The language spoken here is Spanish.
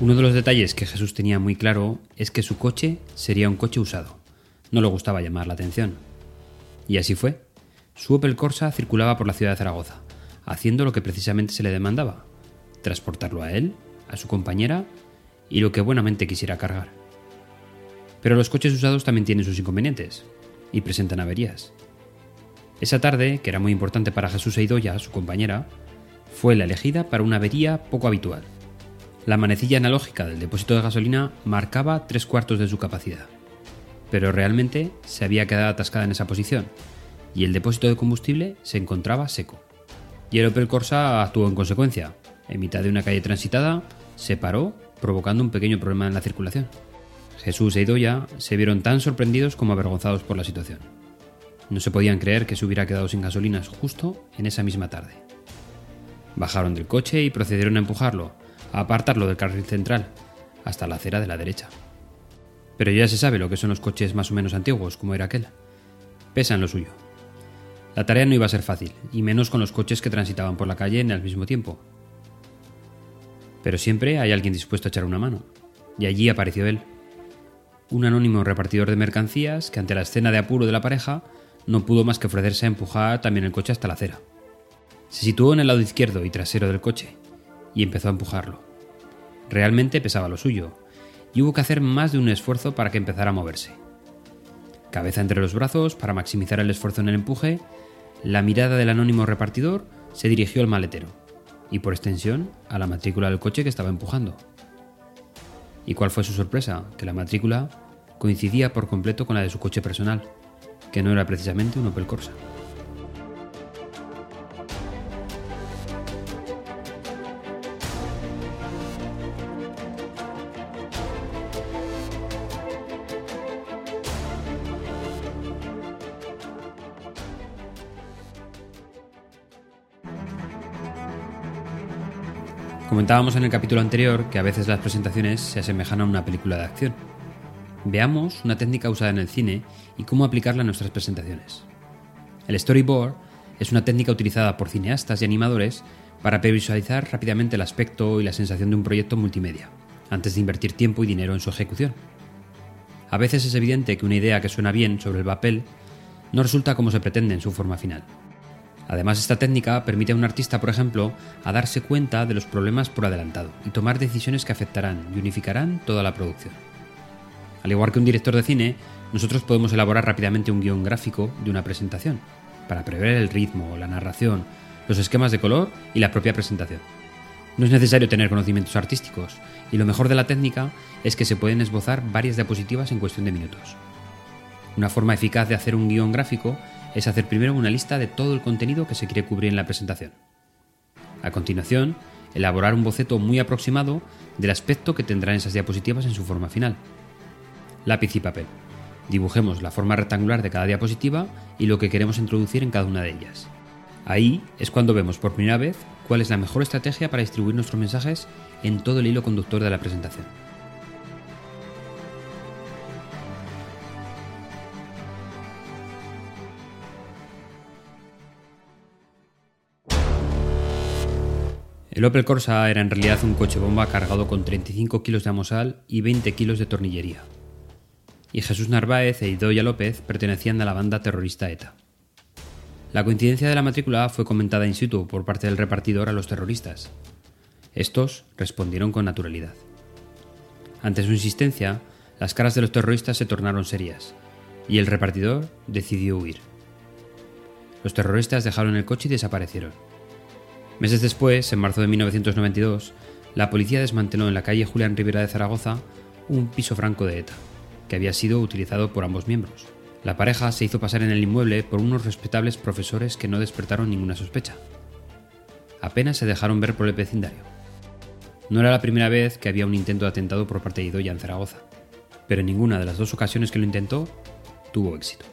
Uno de los detalles que Jesús tenía muy claro es que su coche sería un coche usado. No le gustaba llamar la atención. Y así fue. Su Opel Corsa circulaba por la ciudad de Zaragoza, haciendo lo que precisamente se le demandaba, transportarlo a él, a su compañera y lo que buenamente quisiera cargar. Pero los coches usados también tienen sus inconvenientes y presentan averías. Esa tarde, que era muy importante para Jesús e Idoya, su compañera, fue la elegida para una avería poco habitual. La manecilla analógica del depósito de gasolina marcaba tres cuartos de su capacidad, pero realmente se había quedado atascada en esa posición y el depósito de combustible se encontraba seco. Y el Opel Corsa actuó en consecuencia. En mitad de una calle transitada, se paró, provocando un pequeño problema en la circulación. Jesús e Idoya se vieron tan sorprendidos como avergonzados por la situación. No se podían creer que se hubiera quedado sin gasolinas justo en esa misma tarde. Bajaron del coche y procedieron a empujarlo, a apartarlo del carril central, hasta la acera de la derecha. Pero ya se sabe lo que son los coches más o menos antiguos, como era aquel. Pesan lo suyo. La tarea no iba a ser fácil, y menos con los coches que transitaban por la calle en el mismo tiempo. Pero siempre hay alguien dispuesto a echar una mano, y allí apareció él. Un anónimo repartidor de mercancías que ante la escena de apuro de la pareja no pudo más que ofrecerse a empujar también el coche hasta la acera. Se situó en el lado izquierdo y trasero del coche, y empezó a empujarlo. Realmente pesaba lo suyo, y hubo que hacer más de un esfuerzo para que empezara a moverse. Cabeza entre los brazos para maximizar el esfuerzo en el empuje, la mirada del anónimo repartidor se dirigió al maletero, y por extensión a la matrícula del coche que estaba empujando. ¿Y cuál fue su sorpresa? Que la matrícula coincidía por completo con la de su coche personal, que no era precisamente un Opel Corsa. Comentábamos en el capítulo anterior que a veces las presentaciones se asemejan a una película de acción. Veamos una técnica usada en el cine y cómo aplicarla a nuestras presentaciones. El storyboard es una técnica utilizada por cineastas y animadores para previsualizar rápidamente el aspecto y la sensación de un proyecto multimedia, antes de invertir tiempo y dinero en su ejecución. A veces es evidente que una idea que suena bien sobre el papel no resulta como se pretende en su forma final. Además, esta técnica permite a un artista, por ejemplo, a darse cuenta de los problemas por adelantado y tomar decisiones que afectarán y unificarán toda la producción. Al igual que un director de cine, nosotros podemos elaborar rápidamente un guion gráfico de una presentación, para prever el ritmo, la narración, los esquemas de color y la propia presentación. No es necesario tener conocimientos artísticos, y lo mejor de la técnica es que se pueden esbozar varias diapositivas en cuestión de minutos. Una forma eficaz de hacer un guion gráfico es hacer primero una lista de todo el contenido que se quiere cubrir en la presentación. A continuación, elaborar un boceto muy aproximado del aspecto que tendrán esas diapositivas en su forma final. Lápiz y papel. Dibujemos la forma rectangular de cada diapositiva y lo que queremos introducir en cada una de ellas. Ahí es cuando vemos por primera vez cuál es la mejor estrategia para distribuir nuestros mensajes en todo el hilo conductor de la presentación. El Opel Corsa era en realidad un coche bomba cargado con 35 kilos de amosal y 20 kilos de tornillería. Y Jesús Narváez e Idoya López pertenecían a la banda terrorista ETA. La coincidencia de la matrícula fue comentada in situ por parte del repartidor a los terroristas. Estos respondieron con naturalidad. Ante su insistencia, las caras de los terroristas se tornaron serias, y el repartidor decidió huir. Los terroristas dejaron el coche y desaparecieron. Meses después, en marzo de 1992, la policía desmanteló en la calle Julián Rivera de Zaragoza un piso franco de ETA, que había sido utilizado por ambos miembros. La pareja se hizo pasar en el inmueble por unos respetables profesores que no despertaron ninguna sospecha. Apenas se dejaron ver por el vecindario. No era la primera vez que había un intento de atentado por parte de Idoya en Zaragoza, pero en ninguna de las dos ocasiones que lo intentó tuvo éxito.